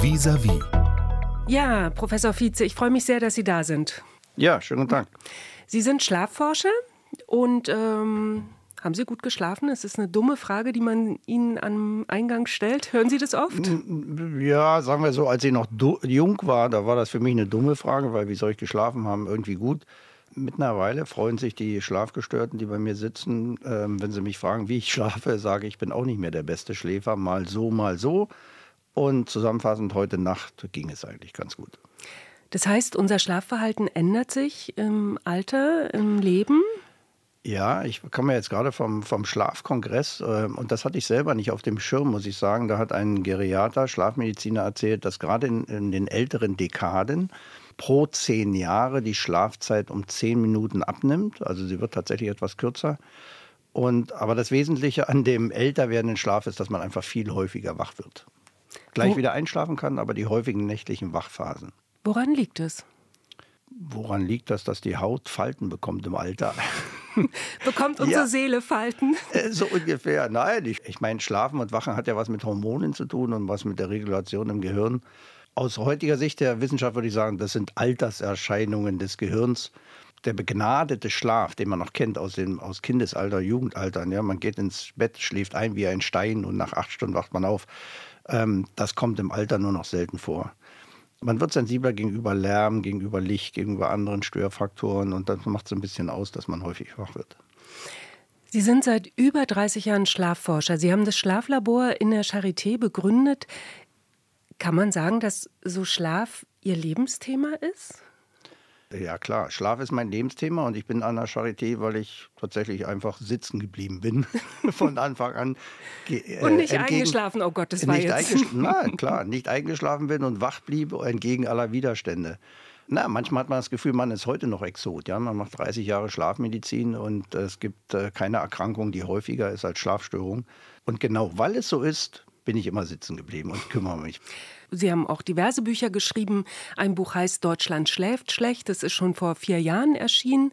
Vis-à-vis. Ja, Professor Vize, ich freue mich sehr, dass Sie da sind. Ja, schönen Tag. Sie sind Schlafforscher und ähm, haben Sie gut geschlafen? Es ist eine dumme Frage, die man Ihnen am Eingang stellt. Hören Sie das oft? Ja, sagen wir so, als ich noch jung war, da war das für mich eine dumme Frage, weil wie soll ich geschlafen haben? Irgendwie gut. Mittlerweile freuen sich die Schlafgestörten, die bei mir sitzen, ähm, wenn sie mich fragen, wie ich schlafe, sage ich, ich bin auch nicht mehr der beste Schläfer, mal so, mal so. Und zusammenfassend, heute Nacht ging es eigentlich ganz gut. Das heißt, unser Schlafverhalten ändert sich im Alter, im Leben? Ja, ich komme jetzt gerade vom, vom Schlafkongress äh, und das hatte ich selber nicht auf dem Schirm, muss ich sagen. Da hat ein Geriater, Schlafmediziner erzählt, dass gerade in, in den älteren Dekaden pro zehn Jahre die Schlafzeit um zehn Minuten abnimmt. Also sie wird tatsächlich etwas kürzer. Und, aber das Wesentliche an dem älter werdenden Schlaf ist, dass man einfach viel häufiger wach wird. Gleich wieder einschlafen kann, aber die häufigen nächtlichen Wachphasen. Woran liegt es? Woran liegt das, dass die Haut Falten bekommt im Alter? Bekommt unsere ja. Seele Falten? Äh, so ungefähr. Nein, ich, ich meine, Schlafen und Wachen hat ja was mit Hormonen zu tun und was mit der Regulation im Gehirn. Aus heutiger Sicht der Wissenschaft würde ich sagen, das sind Alterserscheinungen des Gehirns. Der begnadete Schlaf, den man noch kennt aus, dem, aus Kindesalter, Jugendalter. Ja, man geht ins Bett, schläft ein wie ein Stein und nach acht Stunden wacht man auf. Ähm, das kommt im Alter nur noch selten vor. Man wird sensibler gegenüber Lärm, gegenüber Licht, gegenüber anderen Störfaktoren und das macht es ein bisschen aus, dass man häufig wach wird. Sie sind seit über 30 Jahren Schlafforscher. Sie haben das Schlaflabor in der Charité begründet. Kann man sagen, dass so Schlaf Ihr Lebensthema ist? Ja klar, Schlaf ist mein Lebensthema und ich bin an der Charité, weil ich tatsächlich einfach sitzen geblieben bin von Anfang an. Äh, und nicht entgegen, eingeschlafen, oh Gott, das war jetzt. Nein, klar, nicht eingeschlafen bin und wach blieb entgegen aller Widerstände. Na, manchmal hat man das Gefühl, man ist heute noch Exot. Ja? Man macht 30 Jahre Schlafmedizin und es gibt äh, keine Erkrankung, die häufiger ist als Schlafstörung. Und genau weil es so ist, bin ich immer sitzen geblieben und kümmere mich. Sie haben auch diverse Bücher geschrieben. Ein Buch heißt Deutschland schläft schlecht. Das ist schon vor vier Jahren erschienen.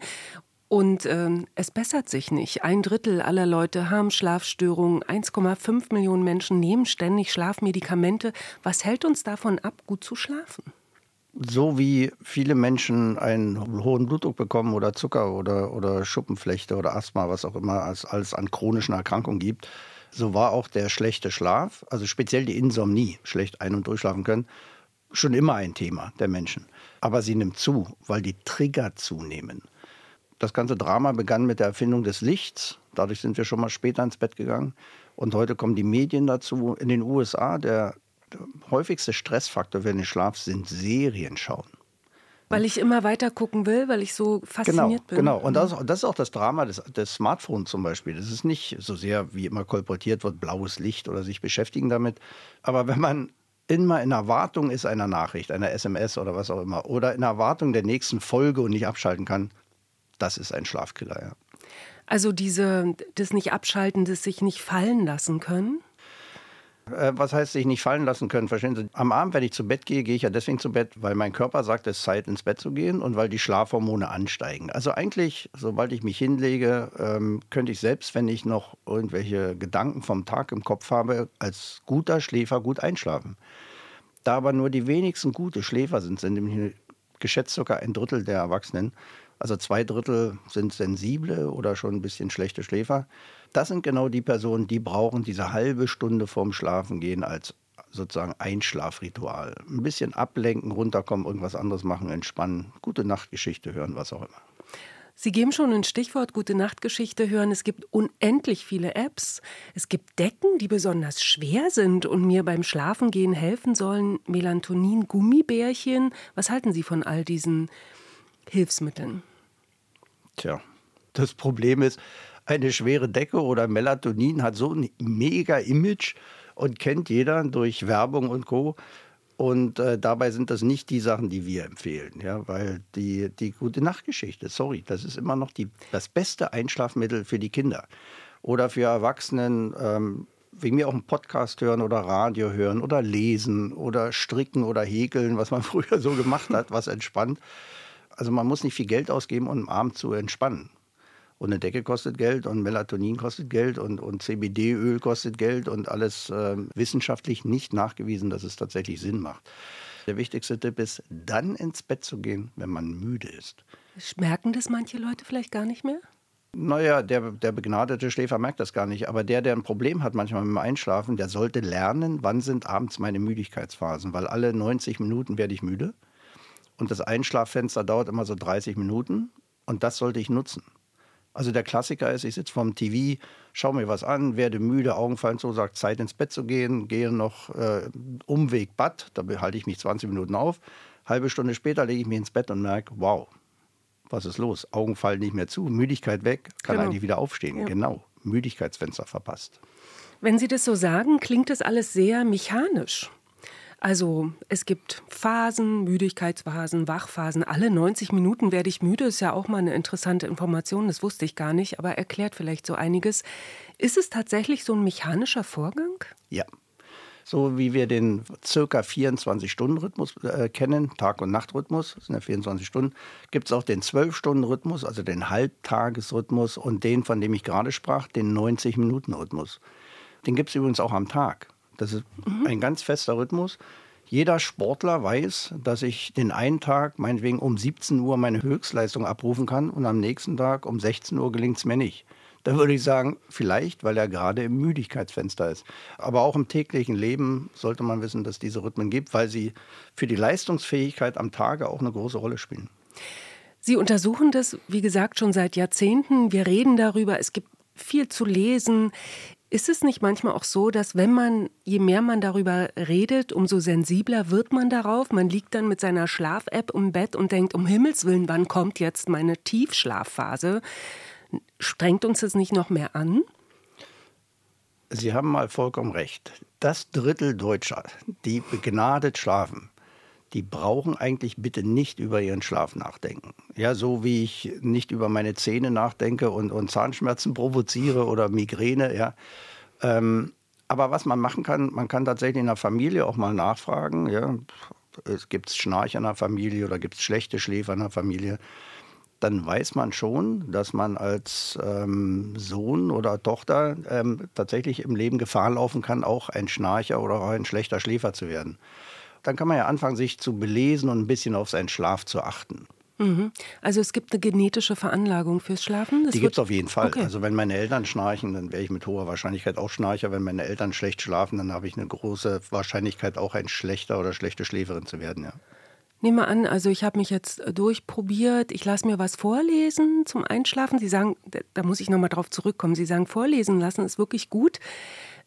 Und äh, es bessert sich nicht. Ein Drittel aller Leute haben Schlafstörungen. 1,5 Millionen Menschen nehmen ständig Schlafmedikamente. Was hält uns davon ab, gut zu schlafen? So wie viele Menschen einen hohen Blutdruck bekommen oder Zucker oder, oder Schuppenflechte oder Asthma, was auch immer es alles an chronischen Erkrankungen gibt, so war auch der schlechte Schlaf, also speziell die Insomnie, schlecht ein- und durchschlafen können, schon immer ein Thema der Menschen. Aber sie nimmt zu, weil die Trigger zunehmen. Das ganze Drama begann mit der Erfindung des Lichts. Dadurch sind wir schon mal später ins Bett gegangen. Und heute kommen die Medien dazu. In den USA, der häufigste Stressfaktor für den Schlaf sind Serien schauen. Weil ich immer weiter gucken will, weil ich so fasziniert genau, bin. Genau, und das, das, ist auch das Drama des, des Smartphones zum Beispiel. Das ist nicht so sehr, wie immer kolportiert wird, blaues Licht oder sich beschäftigen damit. Aber wenn man immer in Erwartung ist einer Nachricht, einer SMS oder was auch immer, oder in Erwartung der nächsten Folge und nicht abschalten kann, das ist ein Schlafkiller, ja. Also diese, das nicht abschalten, das sich nicht fallen lassen können? Äh, was heißt sich nicht fallen lassen können? Verstehen Sie? Am Abend, wenn ich zu Bett gehe, gehe ich ja deswegen zu Bett, weil mein Körper sagt, es ist Zeit, ins Bett zu gehen und weil die Schlafhormone ansteigen. Also eigentlich, sobald ich mich hinlege, ähm, könnte ich selbst, wenn ich noch irgendwelche Gedanken vom Tag im Kopf habe, als guter Schläfer gut einschlafen. Da aber nur die wenigsten gute Schläfer sind, sind nämlich geschätzt sogar ein Drittel der Erwachsenen. Also zwei Drittel sind sensible oder schon ein bisschen schlechte Schläfer das sind genau die Personen, die brauchen diese halbe Stunde vorm Schlafengehen als sozusagen Einschlafritual. Ein bisschen ablenken, runterkommen, irgendwas anderes machen, entspannen, gute Nachtgeschichte hören, was auch immer. Sie geben schon ein Stichwort gute Nachtgeschichte hören. Es gibt unendlich viele Apps. Es gibt Decken, die besonders schwer sind und mir beim Schlafengehen helfen sollen. Melatonin, Gummibärchen. Was halten Sie von all diesen Hilfsmitteln? Tja, das Problem ist, eine schwere Decke oder Melatonin hat so ein mega Image und kennt jeder durch Werbung und Co. Und äh, dabei sind das nicht die Sachen, die wir empfehlen, ja, weil die, die gute Nachtgeschichte, sorry, das ist immer noch die, das beste Einschlafmittel für die Kinder. Oder für Erwachsenen, ähm, wegen mir auch einen Podcast hören oder Radio hören oder lesen oder stricken oder häkeln, was man früher so gemacht hat, was entspannt. Also man muss nicht viel Geld ausgeben, um am Abend zu entspannen. Und eine Decke kostet Geld und Melatonin kostet Geld und, und CBD-Öl kostet Geld und alles äh, wissenschaftlich nicht nachgewiesen, dass es tatsächlich Sinn macht. Der wichtigste Tipp ist, dann ins Bett zu gehen, wenn man müde ist. Merken das manche Leute vielleicht gar nicht mehr? Naja, der, der begnadete Schläfer merkt das gar nicht. Aber der, der ein Problem hat manchmal mit dem Einschlafen, der sollte lernen, wann sind abends meine Müdigkeitsphasen. Weil alle 90 Minuten werde ich müde. Und das Einschlaffenster dauert immer so 30 Minuten. Und das sollte ich nutzen. Also der Klassiker ist, ich sitze vorm TV, schaue mir was an, werde müde, Augen fallen so, sagt Zeit ins Bett zu gehen, gehe noch äh, Umweg Bad, da halte ich mich 20 Minuten auf. Halbe Stunde später lege ich mich ins Bett und merke, wow, was ist los? Augen fallen nicht mehr zu, Müdigkeit weg, kann genau. eigentlich wieder aufstehen. Ja. Genau, Müdigkeitsfenster verpasst. Wenn Sie das so sagen, klingt das alles sehr mechanisch. Also es gibt Phasen, Müdigkeitsphasen, Wachphasen. Alle 90 Minuten werde ich müde. Ist ja auch mal eine interessante Information. Das wusste ich gar nicht, aber erklärt vielleicht so einiges. Ist es tatsächlich so ein mechanischer Vorgang? Ja. So wie wir den circa 24-Stunden-Rhythmus äh, kennen, Tag- und Nachtrhythmus, das sind ja 24 Stunden, gibt es auch den 12-Stunden-Rhythmus, also den Halbtagesrhythmus und den, von dem ich gerade sprach, den 90-Minuten-Rhythmus. Den gibt es übrigens auch am Tag. Das ist mhm. ein ganz fester Rhythmus. Jeder Sportler weiß, dass ich den einen Tag meinetwegen um 17 Uhr meine Höchstleistung abrufen kann und am nächsten Tag um 16 Uhr gelingt es mir nicht. Da würde ich sagen, vielleicht, weil er gerade im Müdigkeitsfenster ist. Aber auch im täglichen Leben sollte man wissen, dass es diese Rhythmen gibt, weil sie für die Leistungsfähigkeit am Tage auch eine große Rolle spielen. Sie untersuchen das, wie gesagt, schon seit Jahrzehnten. Wir reden darüber. Es gibt viel zu lesen. Ist es nicht manchmal auch so, dass wenn man, je mehr man darüber redet, umso sensibler wird man darauf? Man liegt dann mit seiner Schlaf-App im Bett und denkt, um Himmels Willen, wann kommt jetzt meine Tiefschlafphase? Strengt uns das nicht noch mehr an? Sie haben mal vollkommen recht. Das Drittel Deutscher, die begnadet schlafen, die brauchen eigentlich bitte nicht über ihren Schlaf nachdenken. Ja, so wie ich nicht über meine Zähne nachdenke und, und Zahnschmerzen provoziere oder Migräne, ja. Ähm, aber was man machen kann, man kann tatsächlich in der Familie auch mal nachfragen, ja. Gibt es Schnarch in der Familie oder gibt es schlechte Schläfer in der Familie? Dann weiß man schon, dass man als ähm, Sohn oder Tochter ähm, tatsächlich im Leben Gefahr laufen kann, auch ein Schnarcher oder auch ein schlechter Schläfer zu werden dann kann man ja anfangen, sich zu belesen und ein bisschen auf seinen Schlaf zu achten. Mhm. Also es gibt eine genetische Veranlagung fürs Schlafen? Das Die gibt es auf jeden Fall. Okay. Also wenn meine Eltern schnarchen, dann wäre ich mit hoher Wahrscheinlichkeit auch Schnarcher. Wenn meine Eltern schlecht schlafen, dann habe ich eine große Wahrscheinlichkeit, auch ein schlechter oder schlechte Schläferin zu werden. Ja. Nehmen wir an, also ich habe mich jetzt durchprobiert, ich lasse mir was vorlesen zum Einschlafen. Sie sagen, da muss ich nochmal drauf zurückkommen, Sie sagen, vorlesen lassen ist wirklich gut.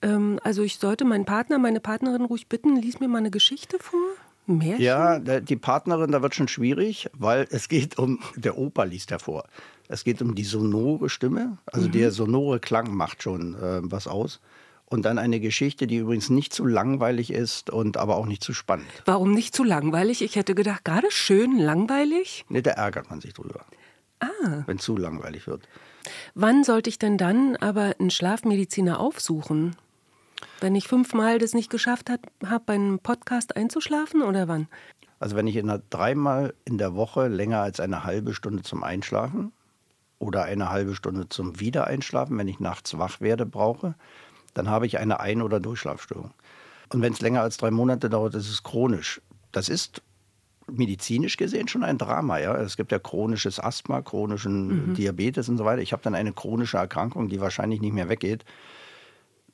Ähm, also ich sollte meinen Partner, meine Partnerin ruhig bitten, lies mir mal eine Geschichte vor. Märchen? Ja, die Partnerin, da wird schon schwierig, weil es geht um, der Opa liest hervor. Es geht um die sonore Stimme, also mhm. der sonore Klang macht schon äh, was aus. Und dann eine Geschichte, die übrigens nicht zu langweilig ist und aber auch nicht zu spannend. Warum nicht zu langweilig? Ich hätte gedacht, gerade schön langweilig. Nee, da ärgert man sich drüber. Ah. Wenn zu langweilig wird. Wann sollte ich denn dann aber einen Schlafmediziner aufsuchen? Wenn ich fünfmal das nicht geschafft habe, beim Podcast einzuschlafen oder wann? Also wenn ich in der, dreimal in der Woche länger als eine halbe Stunde zum Einschlafen oder eine halbe Stunde zum Wiedereinschlafen, wenn ich nachts wach werde, brauche, dann habe ich eine Ein- oder Durchschlafstörung. Und wenn es länger als drei Monate dauert, ist es chronisch. Das ist medizinisch gesehen schon ein Drama. Ja? Es gibt ja chronisches Asthma, chronischen mhm. Diabetes und so weiter. Ich habe dann eine chronische Erkrankung, die wahrscheinlich nicht mehr weggeht.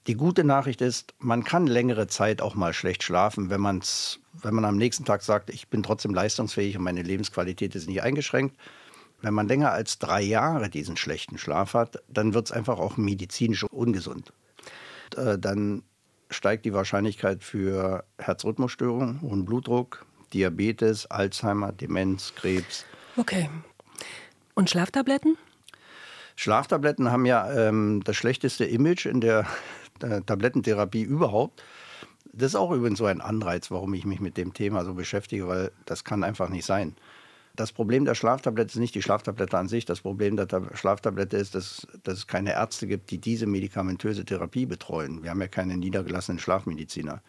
Die gute Nachricht ist, man kann längere Zeit auch mal schlecht schlafen, wenn, man's, wenn man am nächsten Tag sagt, ich bin trotzdem leistungsfähig und meine Lebensqualität ist nicht eingeschränkt. Wenn man länger als drei Jahre diesen schlechten Schlaf hat, dann wird es einfach auch medizinisch ungesund. Äh, dann steigt die Wahrscheinlichkeit für Herzrhythmusstörungen, hohen Blutdruck, Diabetes, Alzheimer, Demenz, Krebs. Okay. Und Schlaftabletten? Schlaftabletten haben ja ähm, das schlechteste Image in der äh, Tablettentherapie überhaupt. Das ist auch übrigens so ein Anreiz, warum ich mich mit dem Thema so beschäftige, weil das kann einfach nicht sein. Das Problem der Schlaftablette ist nicht die Schlaftablette an sich. Das Problem der Schlaftablette ist, dass, dass es keine Ärzte gibt, die diese medikamentöse Therapie betreuen. Wir haben ja keine niedergelassenen Schlafmediziner.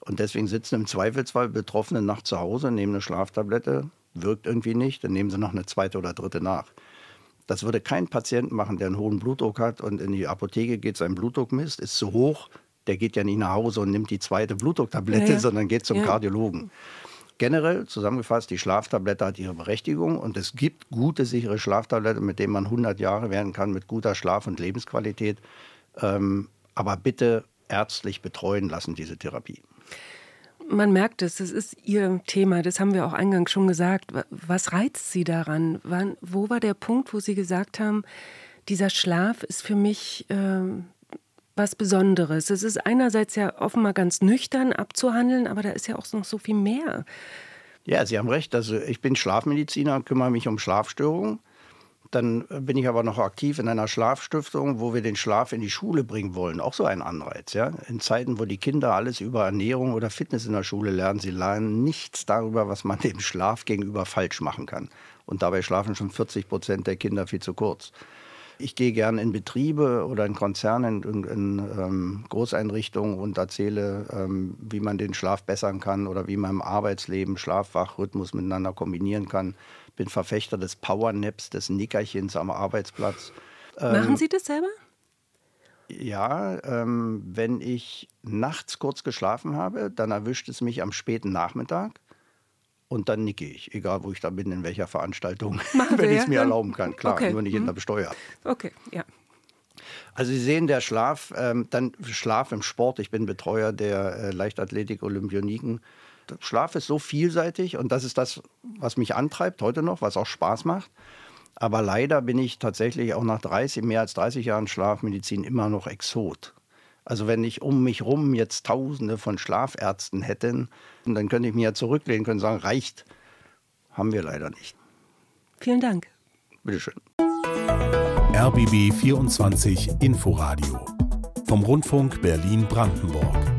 Und deswegen sitzen im Zweifelsfall Betroffene nachts zu Hause, nehmen eine Schlaftablette, wirkt irgendwie nicht, dann nehmen sie noch eine zweite oder dritte nach. Das würde kein Patient machen, der einen hohen Blutdruck hat und in die Apotheke geht, sein Blutdruck misst, ist zu hoch. Der geht ja nicht nach Hause und nimmt die zweite Blutdrucktablette, ja, sondern geht zum ja. Kardiologen. Generell zusammengefasst, die Schlaftablette hat ihre Berechtigung und es gibt gute, sichere Schlaftabletten, mit denen man 100 Jahre werden kann mit guter Schlaf- und Lebensqualität. Ähm, aber bitte ärztlich betreuen lassen, diese Therapie. Man merkt es, das ist Ihr Thema, das haben wir auch eingangs schon gesagt. Was reizt Sie daran? Wann, wo war der Punkt, wo Sie gesagt haben, dieser Schlaf ist für mich äh, was Besonderes? Es ist einerseits ja offenbar ganz nüchtern abzuhandeln, aber da ist ja auch noch so viel mehr. Ja, Sie haben recht. Also ich bin Schlafmediziner, kümmere mich um Schlafstörungen. Dann bin ich aber noch aktiv in einer Schlafstiftung, wo wir den Schlaf in die Schule bringen wollen. Auch so ein Anreiz. Ja? In Zeiten, wo die Kinder alles über Ernährung oder Fitness in der Schule lernen, sie lernen nichts darüber, was man dem Schlaf gegenüber falsch machen kann. Und dabei schlafen schon 40 Prozent der Kinder viel zu kurz. Ich gehe gerne in Betriebe oder in Konzerne, in, in, in ähm, Großeinrichtungen und erzähle, ähm, wie man den Schlaf bessern kann oder wie man im Arbeitsleben Schlaf-Wach-Rhythmus miteinander kombinieren kann bin Verfechter des Powernaps, des Nickerchens am Arbeitsplatz. Machen ähm, Sie das selber? Ja, ähm, wenn ich nachts kurz geschlafen habe, dann erwischt es mich am späten Nachmittag und dann nicke ich, egal wo ich da bin, in welcher Veranstaltung, Machen wenn ich es mir erlauben kann. Klar, okay. nur nicht mhm. in der Besteuer. Okay, ja. Also Sie sehen, der Schlaf, ähm, dann Schlaf im Sport. Ich bin Betreuer der äh, Leichtathletik-Olympioniken. Schlaf ist so vielseitig und das ist das, was mich antreibt heute noch, was auch Spaß macht. Aber leider bin ich tatsächlich auch nach 30, mehr als 30 Jahren Schlafmedizin immer noch Exot. Also wenn ich um mich rum jetzt Tausende von Schlafärzten hätten, dann könnte ich mir ja zurücklehnen und sagen, reicht. Haben wir leider nicht. Vielen Dank. Bitteschön. RBB 24 Inforadio vom Rundfunk Berlin-Brandenburg.